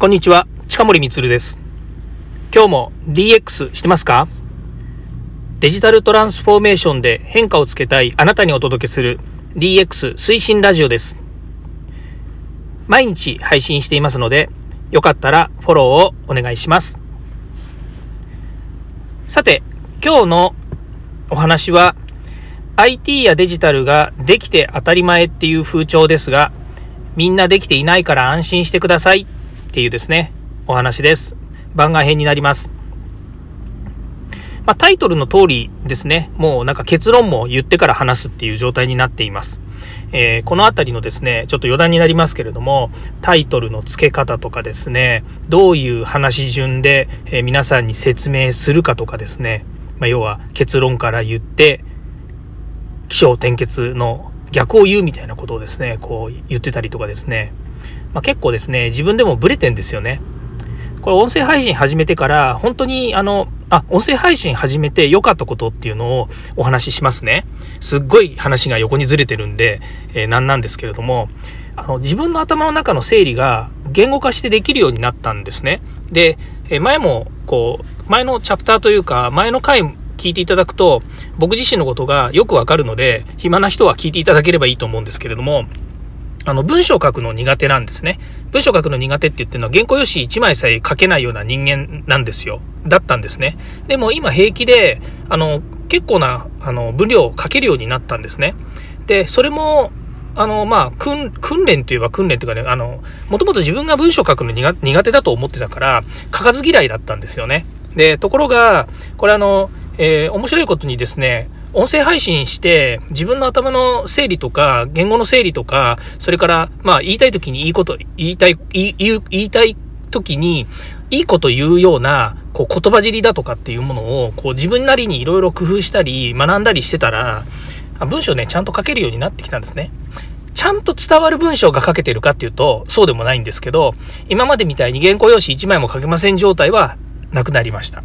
こんにちは、近森光です。今日も DX してますか？デジタルトランスフォーメーションで変化をつけたいあなたにお届けする DX 推進ラジオです。毎日配信していますので、よかったらフォローをお願いします。さて、今日のお話は IT やデジタルができて当たり前っていう風潮ですが、みんなできていないから安心してくださいっていうですね、お話です。番外編になります。まあ、タイトルの通りですね、もうなんか結論も言ってから話すっていう状態になっています。えー、この辺りのですね、ちょっと余談になりますけれども、タイトルの付け方とかですね、どういう話順で、えー、皆さんに説明するかとかですね、まあ、要は結論から言って、起承転結の逆を言うみたいなことをですね、こう言ってたりとかですね、まあ、結構ですね、自分でもブレてんですよね。これ音声配信始めてから、本当にあの、あ、音声配信始めて良かったことっていうのをお話ししますね。すっごい話が横にずれてるんで、えー、なんなんですけれども、あの、自分の頭の中の整理が言語化してできるようになったんですね。で、え前も、こう、前のチャプターというか、前の回聞いていただくと、僕自身のことがよくわかるので、暇な人は聞いていただければいいと思うんですけれども、あの、文章を書くの苦手なんですね。文章を書くの苦手って言ってるのは原稿用紙1枚さえ書けないような人間なんですよ。だったんですね。でも今平気で、あの、結構な、あの、分量を書けるようになったんですね。で、それも、あの、まあ、訓練といえば訓練というかね、あの、もともと自分が文章を書くの苦手だと思ってたから、書かず嫌いだったんですよね。で、ところが、これあの、えー、面白いことにですね、音声配信して自分の頭の整理とか言語の整理とかそれからまあ言いたい時にいいこと言いたい言い言いたい時にいいこと言うようなこう言葉尻だとかっていうものをこう自分なりにいろいろ工夫したり学んだりしてたら文章ねちゃんと書けるようになってきたんですね。ちゃんと伝わる文章が書けてるかっていうとそうでもないんですけど今までみたいに原稿用紙1枚も書けません状態はなくなりました。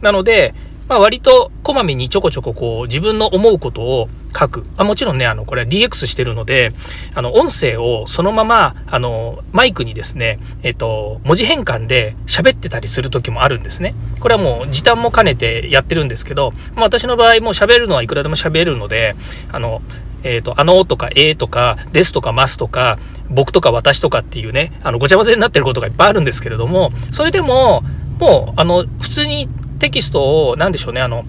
なのでまあ、割とこまめにちょこちょここう自分の思うことを書く。あもちろんね、あの、これは DX してるので、あの、音声をそのまま、あの、マイクにですね、えっと、文字変換で喋ってたりする時もあるんですね。これはもう時短も兼ねてやってるんですけど、まあ、私の場合も喋るのはいくらでも喋るので、あの、えっ、ー、と、あのとか、えーとか、ですとか、ますとか、僕とか私とかっていうね、あの、ごちゃ混ぜになってることがいっぱいあるんですけれども、それでも、もう、あの、普通にテキストを何でしょうねあの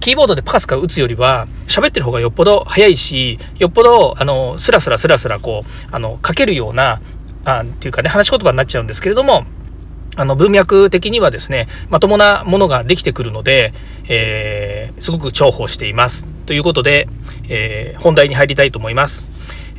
キーボードでパカスカ打つよりは喋ってる方がよっぽど早いしよっぽどあのスラスラスラスラこうあの書けるようなあっていうかね話し言葉になっちゃうんですけれどもあの文脈的にはですねまともなものができてくるので、えー、すごく重宝しています。ということで、えー、本題に入りたいと思います、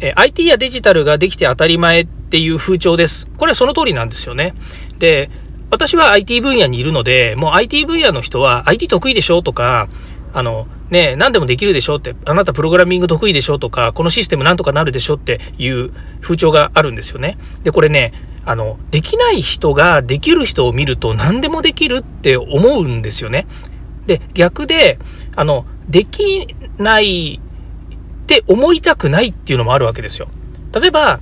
えー、IT やデジタルができて当たり前っていう風潮です。これはその通りなんですよね。で私は IT 分野にいるので、もう IT 分野の人は IT 得意でしょとか、あの、ね、何でもできるでしょって、あなたプログラミング得意でしょとか、このシステムなんとかなるでしょっていう風潮があるんですよね。で、これね、あの、できない人ができる人を見ると何でもできるって思うんですよね。で、逆で、あの、できないって思いたくないっていうのもあるわけですよ。例えば、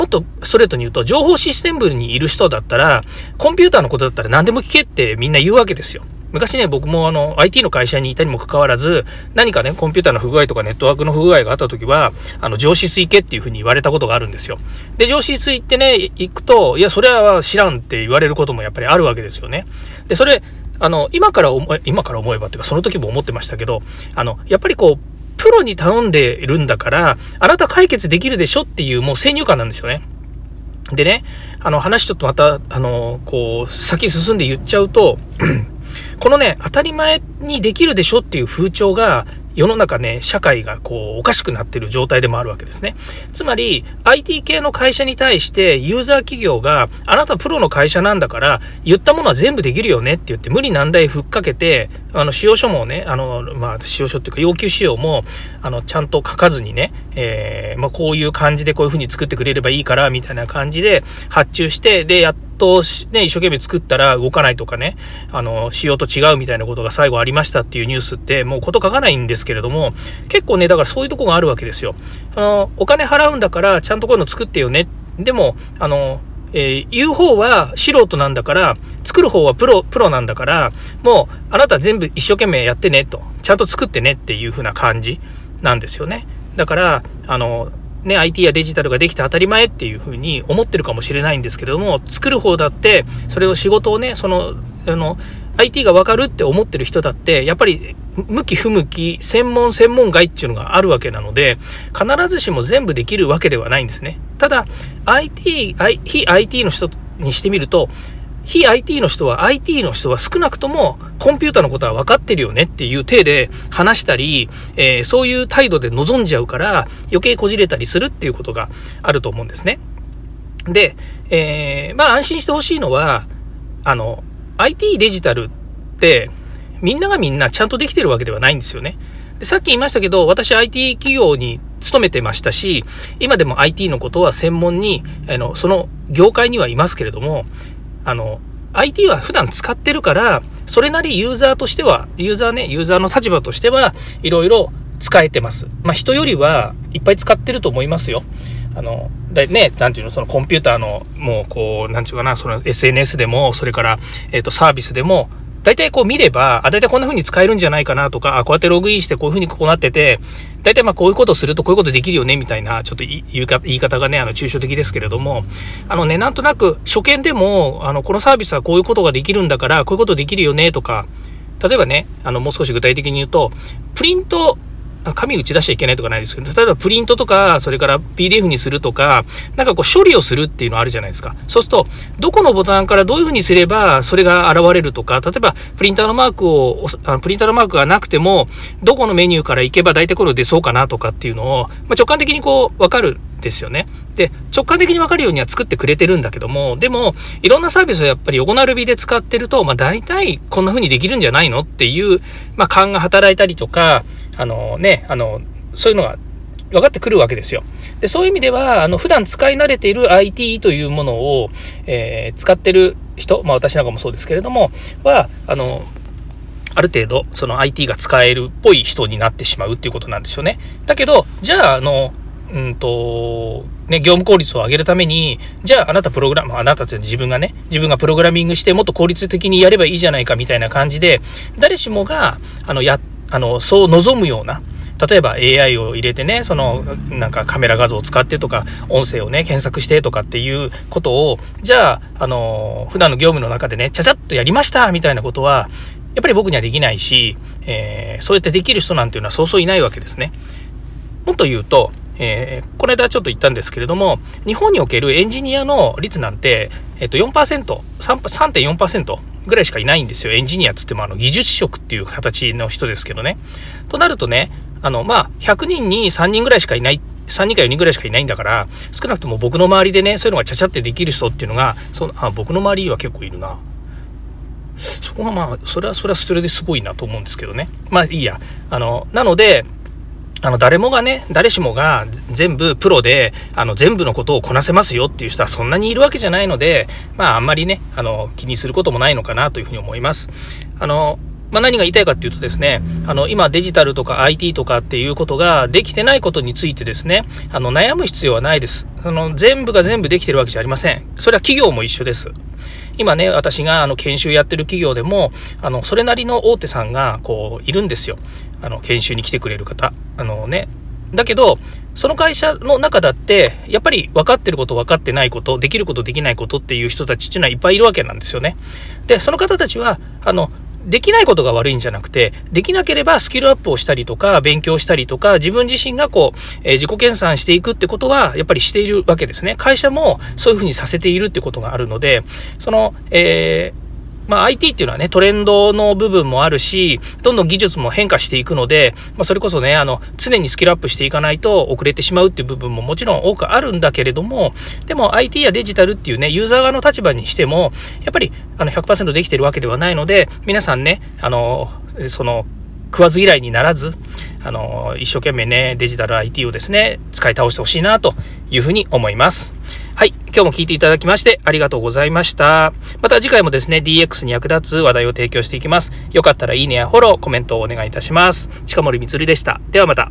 もっとストレートに言うと、情報システム部にいる人だったら、コンピューターのことだったら何でも聞けってみんな言うわけですよ。昔ね、僕もあの、IT の会社にいたにもかかわらず、何かね、コンピューターの不具合とかネットワークの不具合があった時は、あの、上司水系っていうふうに言われたことがあるんですよ。で、上司水ってね、行くと、いや、それは知らんって言われることもやっぱりあるわけですよね。で、それ、あの、今から思え、今から思えばっていうか、その時も思ってましたけど、あの、やっぱりこう、プロに頼んでるんだから、あなた解決できるでしょっていうもう先入観なんですよね。でね、あの話ちょっとまた、あの、こう、先進んで言っちゃうと、このね、当たり前にできるでしょっていう風潮が、世の中ね、社会がこう、おかしくなってる状態でもあるわけですね。つまり、IT 系の会社に対して、ユーザー企業が、あなたプロの会社なんだから、言ったものは全部できるよねって言って、無理難題ふっかけて、あの、使用書もね、あの、まあ、使用書っていうか、要求仕様も、あの、ちゃんと書かずにね、えー、まあ、こういう感じでこういうふうに作ってくれればいいから、みたいな感じで発注して、で、やってと、ね、一生懸命作ったら動かないとかね、あの、仕様と違うみたいなことが最後ありましたっていうニュースって、もうこと書かないんですけれども、結構ね、だからそういうとこがあるわけですよ。あの、お金払うんだから、ちゃんとこういうの作ってよね。でも、あの、えー、言う方は素人なんだから、作る方はプロ、プロなんだから、もう、あなた全部一生懸命やってねと、ちゃんと作ってねっていう風な感じなんですよね。だから、あの、ね、IT やデジタルができて当たり前っていうふうに思ってるかもしれないんですけれども作る方だってそれを仕事をねそのあの IT が分かるって思ってる人だってやっぱり向き不向き専門専門外っていうのがあるわけなので必ずしも全部できるわけではないんですね。ただ IT 非 IT の人にしてみると非 IT の人は IT の人は少なくともコンピューターのことは分かってるよねっていう体で話したり、えー、そういう態度で臨んじゃうから余計こじれたりするっていうことがあると思うんですね。で、えー、まあ安心してほしいのはあの IT デジタルってみんながみんなちゃんとできてるわけではないんですよね。さっき言いましたけど私 IT 企業に勤めてましたし今でも IT のことは専門にあのその業界にはいますけれどもあの IT は普段使ってるからそれなりユーザーとしてはユーザーねユーザーの立場としてはいろいろ使えてます。まあ人よりはいっぱい使ってると思いますよ。あのだね、なんていうの、そのコンピューターの、もうこう、なんていうかな、その SNS でも、それから、えっ、ー、と、サービスでも、大体こう見れば、あ、大体こんな風に使えるんじゃないかなとか、あ、こうやってログインしてこういう風にこうなってて、大体まあこういうことするとこういうことできるよね、みたいな、ちょっと言い言い方がね、あの、抽象的ですけれども、あのね、なんとなく初見でも、あの、このサービスはこういうことができるんだから、こういうことできるよね、とか、例えばね、あの、もう少し具体的に言うと、プリント紙打ち出しちゃいけないとかないですけど、例えばプリントとか、それから PDF にするとか、なんかこう処理をするっていうのあるじゃないですか。そうすると、どこのボタンからどういうふうにすればそれが現れるとか、例えばプリンターのマークを、あのプリンターのマークがなくても、どこのメニューから行けば大体これ出そうかなとかっていうのを、まあ、直感的にこう、わかるですよね。で、直感的に分かるようには作ってくれてるんだけども、でも、いろんなサービスをやっぱり横並びで使ってると、まあ大体こんな風にできるんじゃないのっていう、まあ勘が働いたりとか、あのね、あの、そういうのが分かってくるわけですよ。で、そういう意味では、あの、普段使い慣れている IT というものを、えー、使ってる人、まあ私なんかもそうですけれども、は、あの、ある程度、その IT が使えるっぽい人になってしまうっていうことなんですよね。だけど、じゃあ、あの、うんと、ね、業務効率を上げるために、じゃああなたプログラム、あなたって自分がね、自分がプログラミングしてもっと効率的にやればいいじゃないかみたいな感じで、誰しもが、あの、や、あの、そう望むような、例えば AI を入れてね、そのなんかカメラ画像を使ってとか、音声をね、検索してとかっていうことを、じゃあ、あの、普段の業務の中でね、ちゃちゃっとやりましたみたいなことは、やっぱり僕にはできないし、えー、そうやってできる人なんていうのはそうそういないわけですね。もっと言うと、えー、この間ちょっと言ったんですけれども、日本におけるエンジニアの率なんて、えっと4%、3.4%ぐらいしかいないんですよ。エンジニアつってもあの技術職っていう形の人ですけどね。となるとね、あの、まあ、100人に3人ぐらいしかいない、3人か4人ぐらいしかいないんだから、少なくとも僕の周りでね、そういうのがちゃちゃってできる人っていうのが、そのあ僕の周りは結構いるな。そこがまあ、それはそれはそれですごいなと思うんですけどね。まあいいや。あの、なので、あの、誰もがね、誰しもが全部プロで、あの、全部のことをこなせますよっていう人はそんなにいるわけじゃないので、まあ、あんまりね、あの、気にすることもないのかなというふうに思います。あの、まあ、何が言いたいかっていうとですね、あの、今デジタルとか IT とかっていうことができてないことについてですね、あの、悩む必要はないです。あの、全部が全部できてるわけじゃありません。それは企業も一緒です。今ね、私があの研修やってる企業でも、あの、それなりの大手さんが、こう、いるんですよ。あの、研修に来てくれる方。あのね、だけど、その会社の中だって、やっぱり分かってること、分かってないこと、できること、できないことっていう人たちっていうのはいっぱいいるわけなんですよね。で、その方たちは、あの、できないことが悪いんじゃなくて、できなければスキルアップをしたりとか、勉強したりとか、自分自身がこう、えー、自己研鑽していくってことは、やっぱりしているわけですね。会社もそういうふうにさせているってことがあるので、その、えーまあ、IT っていうのはね、トレンドの部分もあるし、どんどん技術も変化していくので、まあ、それこそね、あの、常にスキルアップしていかないと遅れてしまうっていう部分ももちろん多くあるんだけれども、でも IT やデジタルっていうね、ユーザー側の立場にしても、やっぱりあの100%できてるわけではないので、皆さんね、あの、その、食わず嫌いにならず、あの、一生懸命ね、デジタル IT をですね、使い倒してほしいなというふうに思います。はい。今日も聞いていただきましてありがとうございました。また次回もですね、DX に役立つ話題を提供していきます。よかったらいいねやフォロー、コメントをお願いいたします。近森光でした。ではまた。